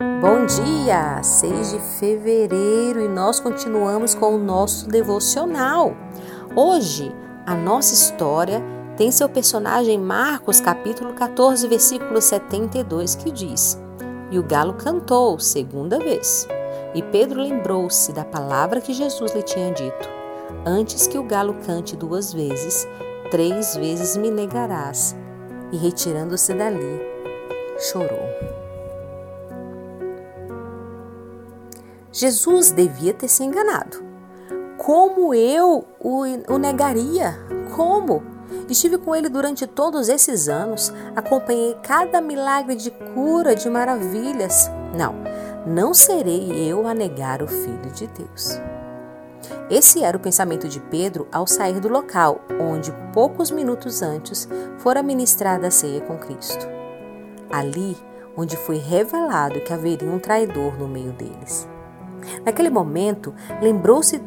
Bom dia, 6 de fevereiro e nós continuamos com o nosso devocional. Hoje, a nossa história tem seu personagem Marcos, capítulo 14, versículo 72, que diz: E o galo cantou segunda vez. E Pedro lembrou-se da palavra que Jesus lhe tinha dito: Antes que o galo cante duas vezes, três vezes me negarás. E retirando-se dali, chorou. Jesus devia ter se enganado. Como eu o, o negaria? Como? Estive com ele durante todos esses anos, acompanhei cada milagre de cura, de maravilhas. Não, não serei eu a negar o Filho de Deus. Esse era o pensamento de Pedro ao sair do local onde, poucos minutos antes, fora ministrada a ceia com Cristo. Ali, onde foi revelado que haveria um traidor no meio deles. Naquele momento, lembrou-se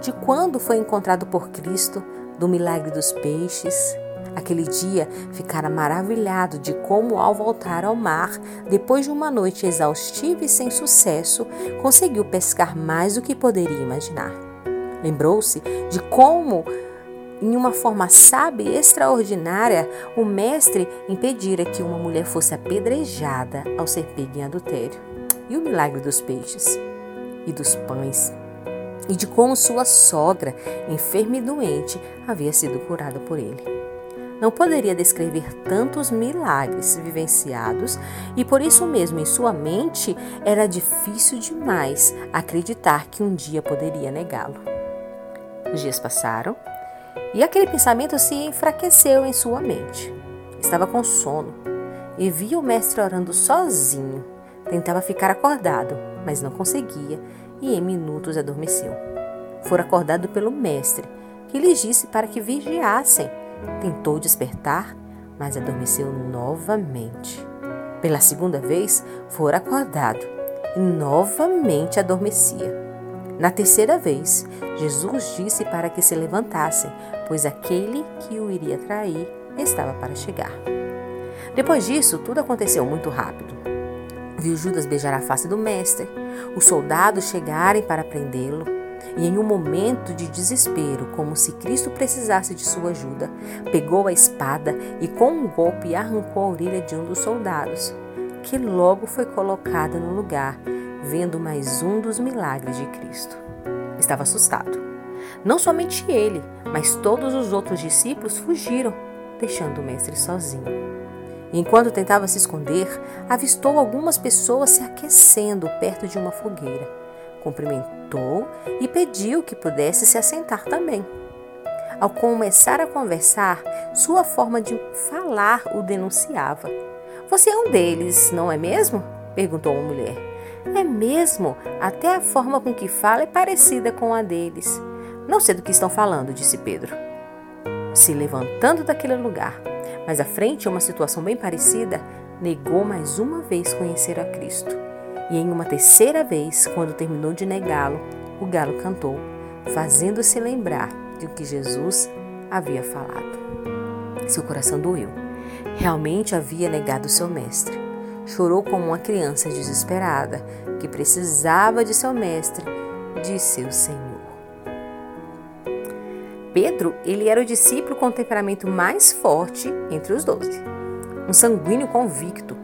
de quando foi encontrado por Cristo, do milagre dos peixes. Aquele dia ficara maravilhado de como, ao voltar ao mar, depois de uma noite exaustiva e sem sucesso, conseguiu pescar mais do que poderia imaginar. Lembrou-se de como, em uma forma sábia e extraordinária, o mestre impedira que uma mulher fosse apedrejada ao ser pega em adultério. E o milagre dos peixes? E dos pães, e de como sua sogra, enferma e doente, havia sido curada por ele. Não poderia descrever tantos milagres vivenciados e por isso mesmo em sua mente era difícil demais acreditar que um dia poderia negá-lo. Os dias passaram e aquele pensamento se enfraqueceu em sua mente. Estava com sono e via o mestre orando sozinho. Tentava ficar acordado, mas não conseguia e em minutos adormeceu. Fora acordado pelo mestre, que lhes disse para que vigiassem. Tentou despertar, mas adormeceu novamente. Pela segunda vez, fora acordado e novamente adormecia. Na terceira vez, Jesus disse para que se levantassem, pois aquele que o iria trair estava para chegar. Depois disso, tudo aconteceu muito rápido. Viu Judas beijar a face do mestre, os soldados chegarem para prendê-lo, e em um momento de desespero, como se Cristo precisasse de sua ajuda, pegou a espada e com um golpe arrancou a orelha de um dos soldados, que logo foi colocada no lugar, vendo mais um dos milagres de Cristo. Estava assustado. Não somente ele, mas todos os outros discípulos fugiram, deixando o mestre sozinho. Enquanto tentava se esconder, avistou algumas pessoas se aquecendo perto de uma fogueira. Cumprimentou e pediu que pudesse se assentar também. Ao começar a conversar, sua forma de falar o denunciava. Você é um deles, não é mesmo? perguntou a mulher. É mesmo, até a forma com que fala é parecida com a deles. Não sei do que estão falando, disse Pedro. Se levantando daquele lugar, mas à frente, uma situação bem parecida, negou mais uma vez conhecer a Cristo. E em uma terceira vez, quando terminou de negá-lo, o galo cantou, fazendo-se lembrar de o que Jesus havia falado. Seu coração doeu. Realmente havia negado seu mestre. Chorou como uma criança desesperada que precisava de seu mestre, de seu Senhor. Pedro, ele era o discípulo com o temperamento mais forte entre os doze. Um sanguíneo convicto,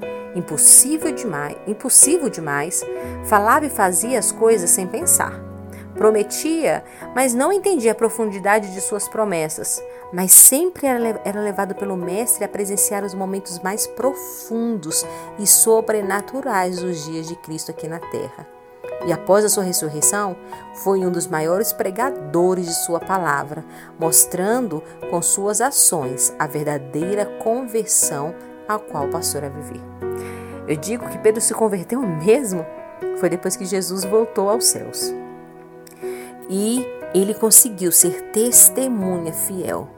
demais, impulsivo demais, falava e fazia as coisas sem pensar. Prometia, mas não entendia a profundidade de suas promessas, mas sempre era levado pelo Mestre a presenciar os momentos mais profundos e sobrenaturais dos dias de Cristo aqui na terra e após a sua ressurreição, foi um dos maiores pregadores de sua palavra, mostrando com suas ações a verdadeira conversão a qual passou a viver. Eu digo que Pedro se converteu mesmo foi depois que Jesus voltou aos céus. E ele conseguiu ser testemunha fiel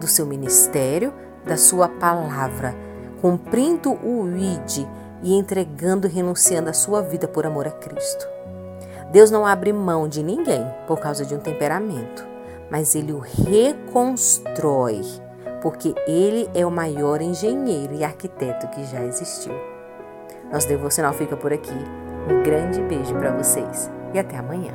do seu ministério, da sua palavra, cumprindo o ID e entregando e renunciando a sua vida por amor a Cristo. Deus não abre mão de ninguém por causa de um temperamento, mas ele o reconstrói, porque ele é o maior engenheiro e arquiteto que já existiu. Nosso devocional fica por aqui. Um grande beijo para vocês e até amanhã.